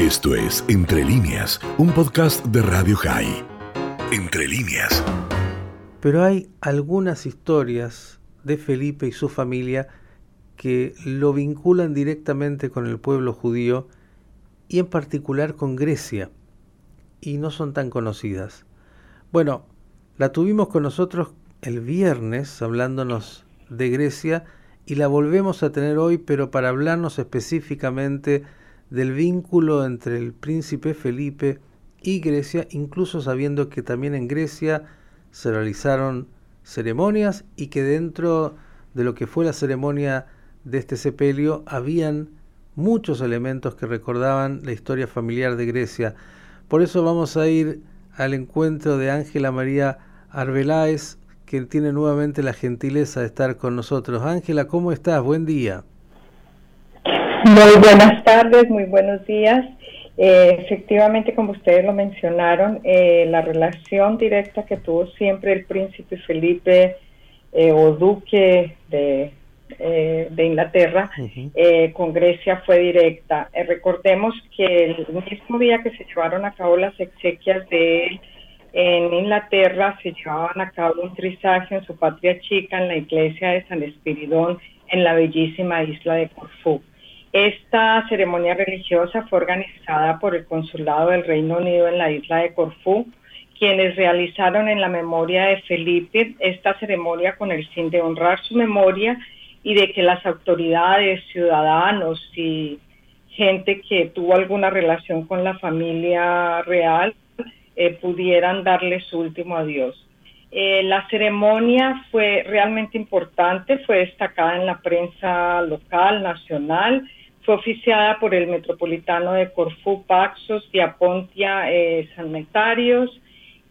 Esto es Entre líneas, un podcast de Radio High. Entre líneas. Pero hay algunas historias de Felipe y su familia que lo vinculan directamente con el pueblo judío y en particular con Grecia, y no son tan conocidas. Bueno, la tuvimos con nosotros el viernes hablándonos de Grecia y la volvemos a tener hoy, pero para hablarnos específicamente del vínculo entre el príncipe Felipe y Grecia, incluso sabiendo que también en Grecia se realizaron ceremonias y que dentro de lo que fue la ceremonia de este sepelio habían muchos elementos que recordaban la historia familiar de Grecia. Por eso vamos a ir al encuentro de Ángela María Arbeláez, que tiene nuevamente la gentileza de estar con nosotros. Ángela, ¿cómo estás? Buen día. Muy buenas tardes, muy buenos días. Eh, efectivamente, como ustedes lo mencionaron, eh, la relación directa que tuvo siempre el príncipe Felipe eh, o duque de, de Inglaterra con Grecia fue directa. recordemos que el mismo día que se llevaron a cabo las exequias de él en Inglaterra, se llevaban a cabo un trisagio en su patria chica, en la iglesia de San Espiridón, en la bellísima isla de Corfú. Esta ceremonia religiosa fue organizada por el Consulado del Reino Unido en la isla de Corfú, quienes realizaron en la memoria de Felipe esta ceremonia con el fin de honrar su memoria y de que las autoridades, ciudadanos y gente que tuvo alguna relación con la familia real eh, pudieran darle su último adiós. Eh, la ceremonia fue realmente importante, fue destacada en la prensa local, nacional, fue oficiada por el metropolitano de Corfú, Paxos, Diapontia, eh, Sanitarios.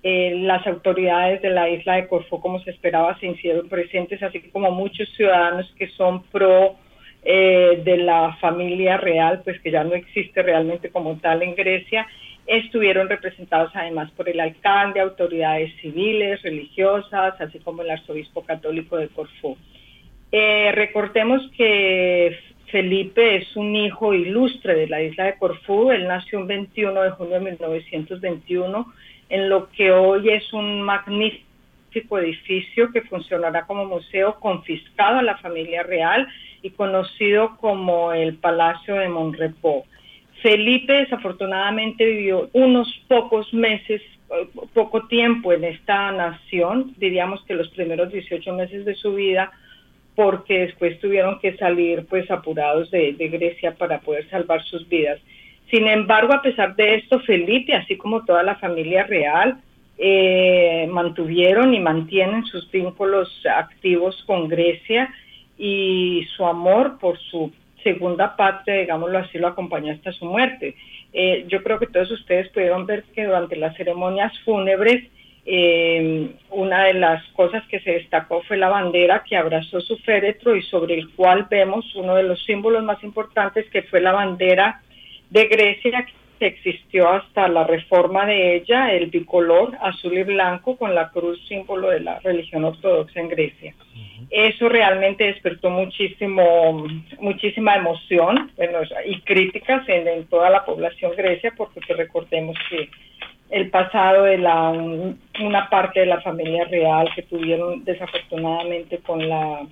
Eh, las autoridades de la isla de Corfú, como se esperaba, se hicieron presentes, así como muchos ciudadanos que son pro eh, de la familia real, pues que ya no existe realmente como tal en Grecia, estuvieron representados además por el alcalde, autoridades civiles, religiosas, así como el arzobispo católico de Corfú. Eh, recordemos que Felipe es un hijo ilustre de la isla de Corfú. Él nació el 21 de junio de 1921 en lo que hoy es un magnífico edificio que funcionará como museo confiscado a la familia real y conocido como el Palacio de Monrepó. Felipe desafortunadamente vivió unos pocos meses, poco tiempo en esta nación, diríamos que los primeros 18 meses de su vida, porque después tuvieron que salir pues apurados de, Grecia para poder salvar sus vidas. Sin embargo, a pesar de esto, Felipe, así como toda la familia real, eh, mantuvieron y mantienen sus vínculos activos con Grecia y su amor por su segunda patria, digámoslo así, lo acompañó hasta su muerte. Eh, yo creo que todos ustedes pudieron ver que durante las ceremonias fúnebres eh, una de las cosas que se destacó fue la bandera que abrazó su féretro y sobre el cual vemos uno de los símbolos más importantes que fue la bandera de Grecia que existió hasta la reforma de ella, el bicolor azul y blanco con la cruz símbolo de la religión ortodoxa en Grecia. Eso realmente despertó muchísimo, muchísima emoción y críticas en, en, toda la población grecia porque recordemos que el pasado de la una parte de la familia real que tuvieron desafortunadamente con la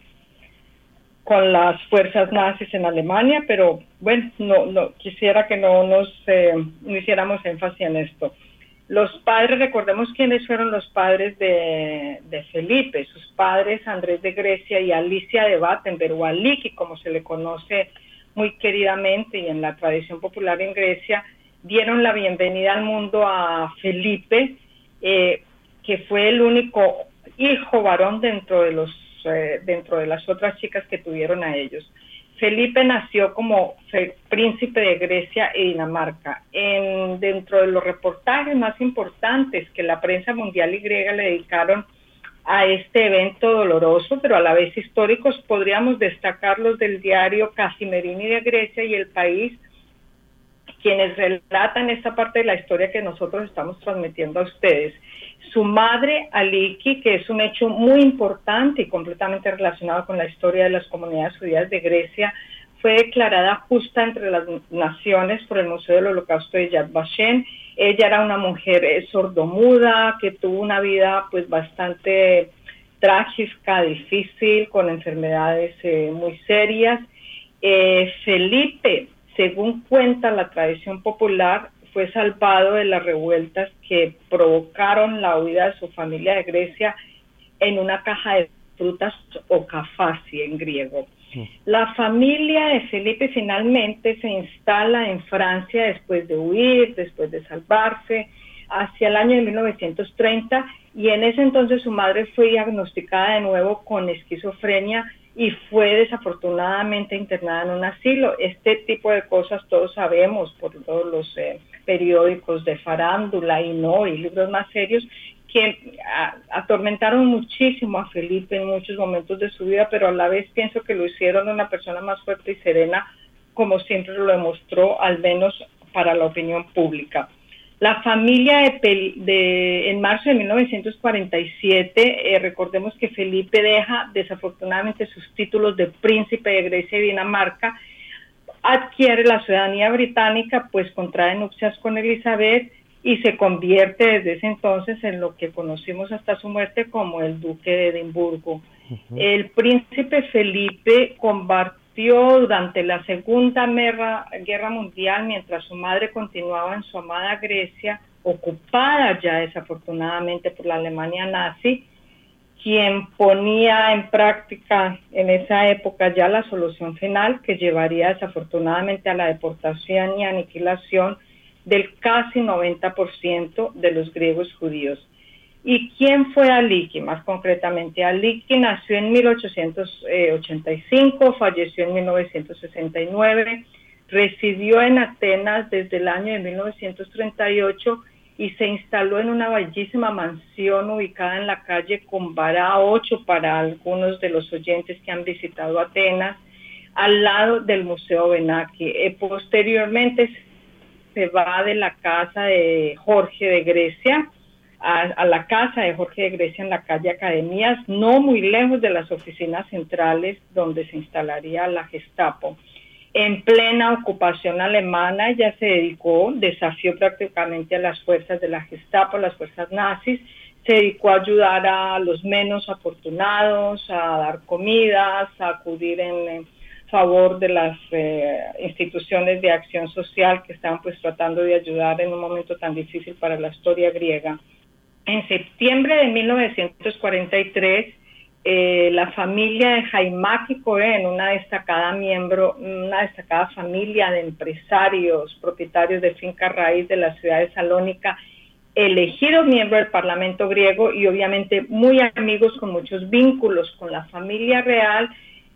con las fuerzas nazis en Alemania, pero bueno, no, no quisiera que no nos eh, hiciéramos énfasis en esto. Los padres, recordemos quiénes fueron los padres de, de, Felipe, sus padres Andrés de Grecia y Alicia de Battenberg, o Aliki, como se le conoce muy queridamente y en la tradición popular en Grecia, dieron la bienvenida al mundo a Felipe, eh, que fue el único hijo varón dentro de los eh, dentro de las otras chicas que tuvieron a ellos. Felipe nació como príncipe de Grecia e Dinamarca. En, dentro de los reportajes más importantes que la prensa mundial y griega le dedicaron a este evento doloroso, pero a la vez históricos, podríamos destacar los del diario Casimerini de Grecia y El País, quienes relatan esta parte de la historia que nosotros estamos transmitiendo a ustedes. Su madre, Aliki, que es un hecho muy importante y completamente relacionado con la historia de las comunidades judías de Grecia, fue declarada justa entre las naciones por el Museo del Holocausto de Yad Vashem. Ella era una mujer eh, sordomuda que tuvo una vida pues bastante trágica, difícil, con enfermedades eh, muy serias. Eh, Felipe, según cuenta la tradición popular, fue salvado de las revueltas que provocaron la huida de su familia de Grecia en una caja de frutas o cafasi en griego. La familia de Felipe finalmente se instala en Francia después de huir, después de salvarse, hacia el año de 1930 y en ese entonces su madre fue diagnosticada de nuevo con esquizofrenia y fue desafortunadamente internada en un asilo. Este tipo de cosas todos sabemos por todos los eh, periódicos de farándula y no, y libros más serios, que atormentaron muchísimo a Felipe en muchos momentos de su vida, pero a la vez pienso que lo hicieron una persona más fuerte y serena, como siempre lo demostró, al menos para la opinión pública. La familia de, en marzo de 1947, eh, recordemos que Felipe deja desafortunadamente sus títulos de príncipe de Grecia y Dinamarca, adquiere la ciudadanía británica, pues contrae nupcias con Elizabeth y se convierte desde ese entonces en lo que conocimos hasta su muerte como el duque de Edimburgo. El príncipe Felipe durante la Segunda Guerra, Mundial, mientras su madre continuaba en su amada Grecia, ocupada ya desafortunadamente por la Alemania nazi, quien ponía en práctica en esa época ya la solución final que llevaría desafortunadamente a la deportación y aniquilación del casi 90% de los griegos judíos. ¿Y quién fue Aliki? Más concretamente, Aliki nació en 1885, falleció en 1969, residió en Atenas desde el año de 1938 y se instaló en una bellísima mansión ubicada en la calle Combará 8 para algunos de los oyentes que han visitado Atenas, al lado del Museo Benaki. Eh, posteriormente se va de la casa de Jorge de Grecia, a, la casa de Jorge de Grecia en la calle Academías, no muy lejos de las oficinas centrales donde se instalaría la Gestapo. En plena ocupación alemana ya se dedicó, desafió prácticamente a las fuerzas de la Gestapo, las fuerzas nazis, se dedicó a ayudar a los menos afortunados, a dar comidas, a acudir en, favor de las eh, instituciones de acción social que estaban pues tratando de ayudar en un momento tan difícil para la historia griega. En septiembre de 1943, eh, la familia de Jaimaki Cohen, una destacada miembro, una destacada familia de empresarios, propietarios de finca raíz de la ciudad de Salónica, elegido miembro del Parlamento griego y obviamente muy amigos con muchos vínculos con la familia real,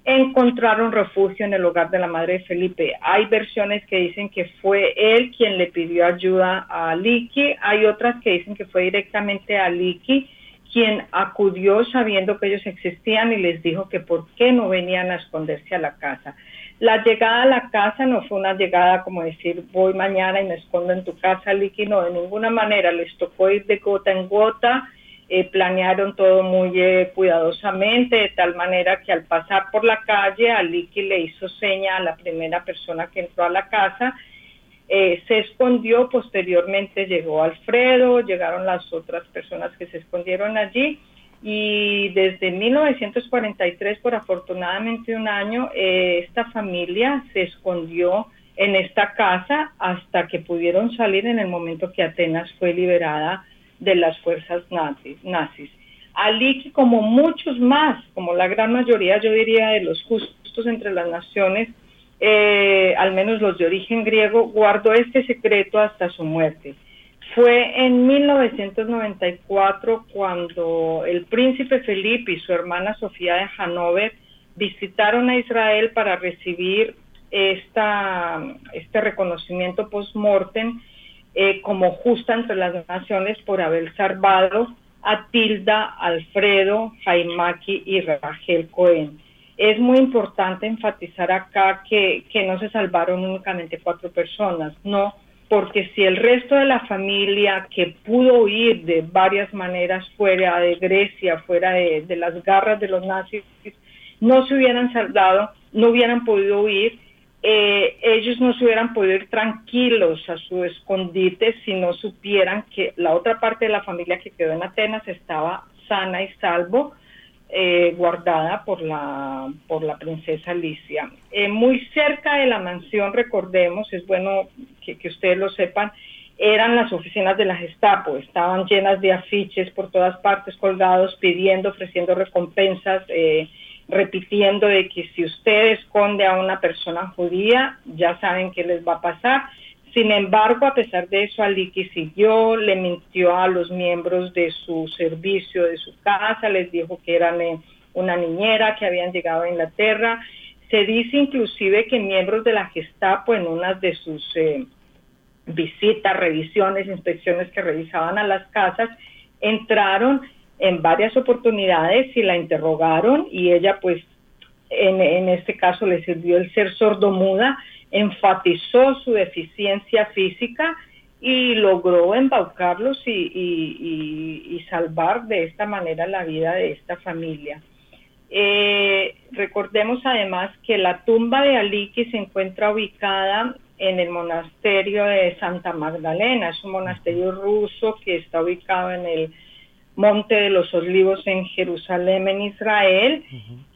encontraron refugio en el hogar de la madre de Felipe. Hay versiones que dicen que fue él quien le pidió ayuda a Liki, hay otras que dicen que fue directamente a Liki quien acudió sabiendo que ellos existían y les dijo que por qué no venían a esconderse a la casa. La llegada a la casa no fue una llegada como decir voy mañana y me escondo en tu casa, Liki, no, de ninguna manera, les tocó ir de gota en gota, eh, planearon todo muy eh, cuidadosamente, de tal manera que al pasar por la calle, Aliki le hizo seña a la primera persona que entró a la casa, eh, se escondió, posteriormente llegó Alfredo, llegaron las otras personas que se escondieron allí. Y desde 1943, por afortunadamente un año, esta familia se escondió en esta casa hasta que pudieron salir en el momento que Atenas fue liberada de las fuerzas nazis. nazis. Aliki, como muchos más, como la gran mayoría, yo diría, de los justos entre las naciones, eh, al menos los de origen griego, guardó este secreto hasta su muerte. Fue en 1994 cuando el príncipe Felipe y su hermana Sofía de Hanover visitaron a Israel para recibir esta, este reconocimiento post-mortem eh, como justa entre las naciones por haber salvado a Tilda, Alfredo, Jaimaki y Rachel Cohen. Es muy importante enfatizar acá que, que no se salvaron únicamente cuatro personas, no, porque si el resto de la familia que pudo huir de varias maneras fuera de Grecia, fuera de, de las garras de los nazis, no se hubieran salvado, no hubieran podido huir, eh, ellos no se hubieran podido ir tranquilos a su escondite si no supieran que la otra parte de la familia que quedó en Atenas estaba sana y salvo, eh, guardada por la, princesa Alicia. Eh, muy cerca de la mansión, recordemos, es bueno que, que ustedes lo sepan, eran las oficinas de la Gestapo, estaban llenas de afiches por todas partes colgados, pidiendo, ofreciendo recompensas, eh, repitiendo de que si usted esconde a una persona judía, ya saben qué les va a pasar. Sin embargo, a pesar de eso, Aliki siguió, le mintió a los miembros de su servicio, de su casa, les dijo que eran eh, una niñera, que habían llegado a Inglaterra. Se dice inclusive que miembros de la Gestapo en una de sus eh, visitas, revisiones, inspecciones que realizaban a las casas, entraron en varias oportunidades y la interrogaron y ella pues en, en este caso le sirvió el ser sordomuda, enfatizó su deficiencia física y logró embaucarlos y, y, y, salvar de esta manera la vida de esta familia. Eh, recordemos además que la tumba de Aliki se encuentra ubicada en el monasterio de Santa Magdalena, es un monasterio ruso que está ubicado en el Monte de los Olivos en Jerusalén, en Israel.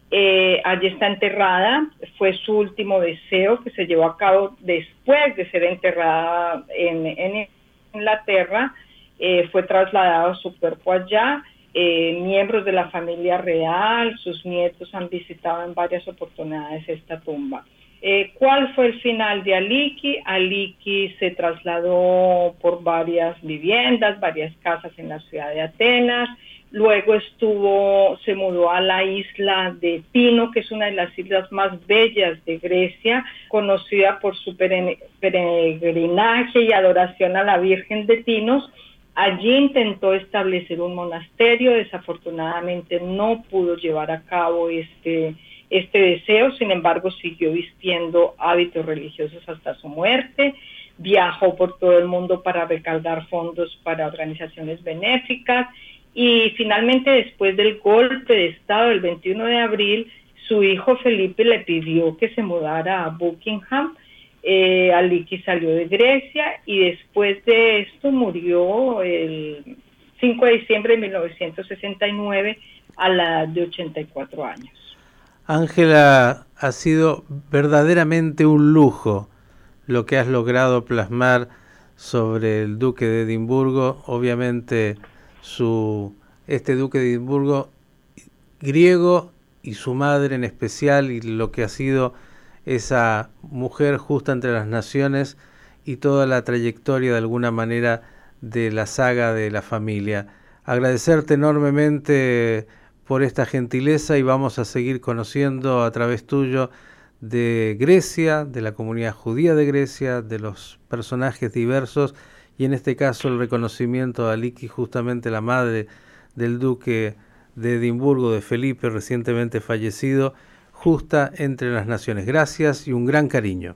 Eh, allí está enterrada, fue su último deseo que se llevó a cabo después de ser enterrada en, en Inglaterra. Eh, fue trasladado su cuerpo allá. Eh, miembros de la familia real, sus nietos han visitado en varias oportunidades esta tumba. Eh, ¿Cuál fue el final de Aliki? Aliki se trasladó por varias viviendas, varias casas en la ciudad de Atenas. Luego estuvo, se mudó a la isla de Tino, que es una de las islas más bellas de Grecia, conocida por su peregrinaje y adoración a la Virgen de Tinos. Allí intentó establecer un monasterio, desafortunadamente no pudo llevar a cabo este, este deseo, sin embargo, siguió vistiendo hábitos religiosos hasta su muerte, viajó por todo el mundo para recaudar fondos para organizaciones benéficas y finalmente después del golpe de Estado del 21 de abril, su hijo Felipe le pidió que se mudara a Buckingham. Eh, Aliki salió de Grecia y después de esto murió el 5 de diciembre de 1969 a la edad de 84 años. Ángela, ha sido verdaderamente un lujo lo que has logrado plasmar sobre el duque de Edimburgo, obviamente su este duque de Edimburgo griego y su madre en especial y lo que ha sido esa mujer justa entre las naciones y toda la trayectoria de alguna manera de la saga de la familia. Agradecerte enormemente por esta gentileza y vamos a seguir conociendo a través tuyo de Grecia, de la comunidad judía de Grecia, de los personajes diversos y en este caso el reconocimiento a Aliki, justamente la madre del duque de Edimburgo, de Felipe, recientemente fallecido, justa entre las naciones. Gracias y un gran cariño.